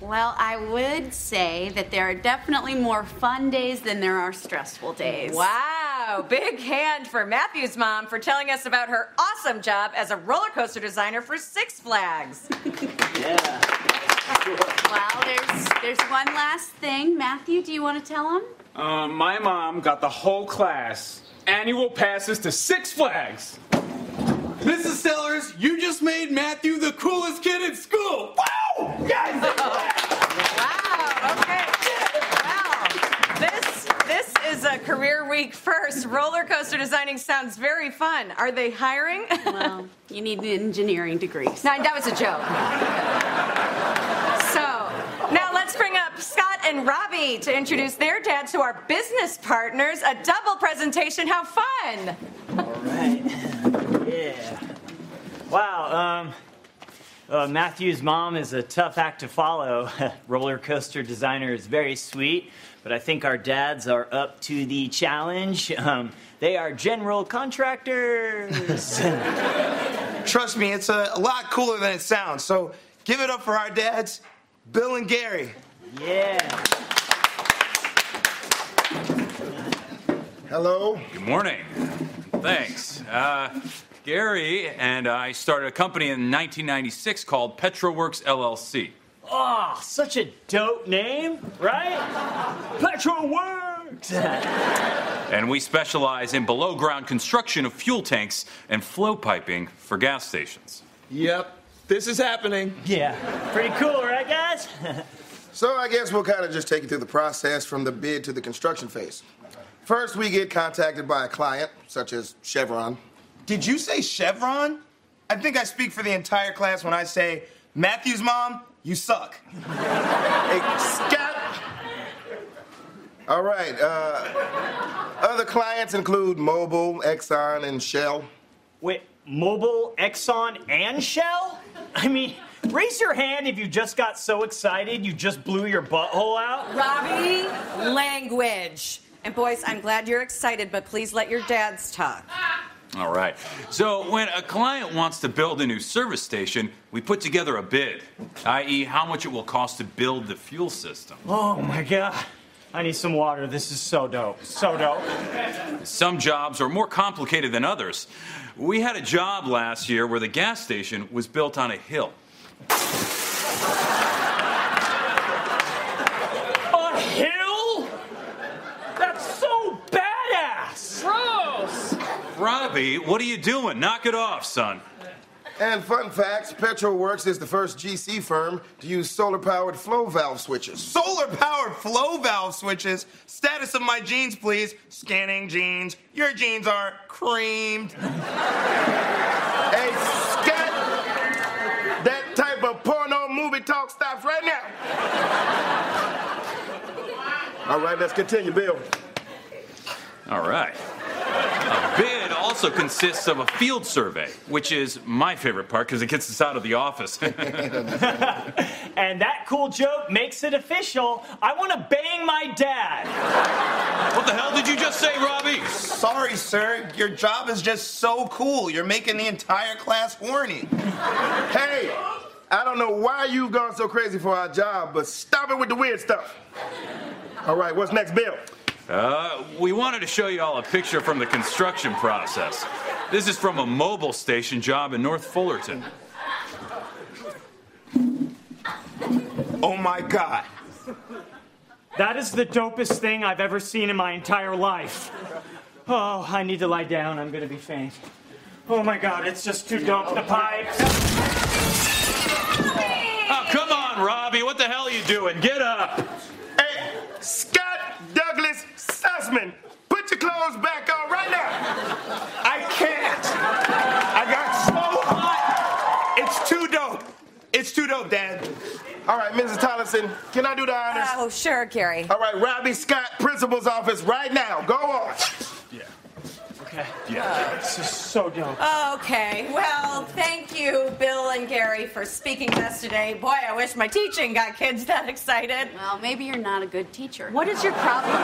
Well, I would say that there are definitely more fun days than there are stressful days. Wow, big hand for Matthew's mom for telling us about her awesome job as a roller coaster designer for Six Flags. Yeah. Well, there's there's one last thing. Matthew, do you want to tell him? Uh, my mom got the whole class annual passes to Six Flags. Mrs. Sellers, you just made Matthew the coolest kid in school. Wow! Guys! Wow, okay. Wow. This this is a career week first. Roller coaster designing sounds very fun. Are they hiring? Well, you need an engineering degree. No, that was a joke. So, now let's bring up Scott and Robbie to introduce their dads who are business partners. A double presentation. How fun! All right. Yeah. Wow. Um, uh, Matthew's mom is a tough act to follow. Roller coaster designer is very sweet, but I think our dads are up to the challenge. Um, they are general contractors. Trust me, it's a, a lot cooler than it sounds. So give it up for our dads, Bill and Gary. yeah. Hello. Good morning. Thanks. Uh, Gary and I started a company in 1996 called Petroworks LLC. Oh, such a dope name, right? Petro Works. And we specialize in below ground construction of fuel tanks and flow piping for gas stations. Yep, this is happening. yeah. Pretty cool, right, guys? So I guess we'll kind of just take you through the process from the bid to the construction phase. First, we get contacted by a client, such as Chevron. Did you say Chevron? I think I speak for the entire class when I say, Matthew's mom, you suck. Hey, Scott! All right, uh, other clients include Mobil, Exxon, and Shell. Wait, Mobil, Exxon, and Shell? I mean, raise your hand if you just got so excited you just blew your butthole out. Robbie, language. And boys, I'm glad you're excited, but please let your dads talk. All right. So, when a client wants to build a new service station, we put together a bid, i.e., how much it will cost to build the fuel system. Oh my god. I need some water. This is so dope. So dope. Some jobs are more complicated than others. We had a job last year where the gas station was built on a hill. A hill? That's so badass. Gross. Robbie, what are you doing? Knock it off, son. And fun facts Petroworks is the first GC firm to use solar powered flow valve switches. Solar powered flow valve switches. Status of my jeans, please. Scanning jeans. Your jeans are creamed. Hey, Scott! That type of porno movie talk stops right now. All right, let's continue, Bill. All right. A bid also consists of a field survey, which is my favorite part because it gets us out of the office. And that cool joke makes it official. I want to bang my dad. what the hell did you just say, Robbie? Sorry, sir. Your job is just so cool. You're making the entire class horny. Hey, I don't know why you've gone so crazy for our job, but stop it with the weird stuff. All right, what's next, Bill? Uh, we wanted to show you all a picture from the construction process. This is from a Mobil station job in North Fullerton. Oh my God. That is the dopest thing I've ever seen in my entire life. Oh, I need to lie down. I'm gonna be faint. Oh my god, it's just too dope. The pipes. Oh, come on, Robbie. What the hell are you doing? Get up. Hey, Scott Douglas Sussman, put your clothes back on right now. I can't. I got so hot. It's too dope. It's too dope, Dad. All right, Mrs. Tolleson, can I do the honors? Oh, sure, Gary. All right, Robbie Scott, principal's office, right now. Go on. Yeah. Okay. Yeah. Uh, this is so dope. Okay, well, thank you, Bill and Gary, for speaking to us today. Boy, I wish my teaching got kids that excited. Well, maybe you're not a good teacher. What is your problem?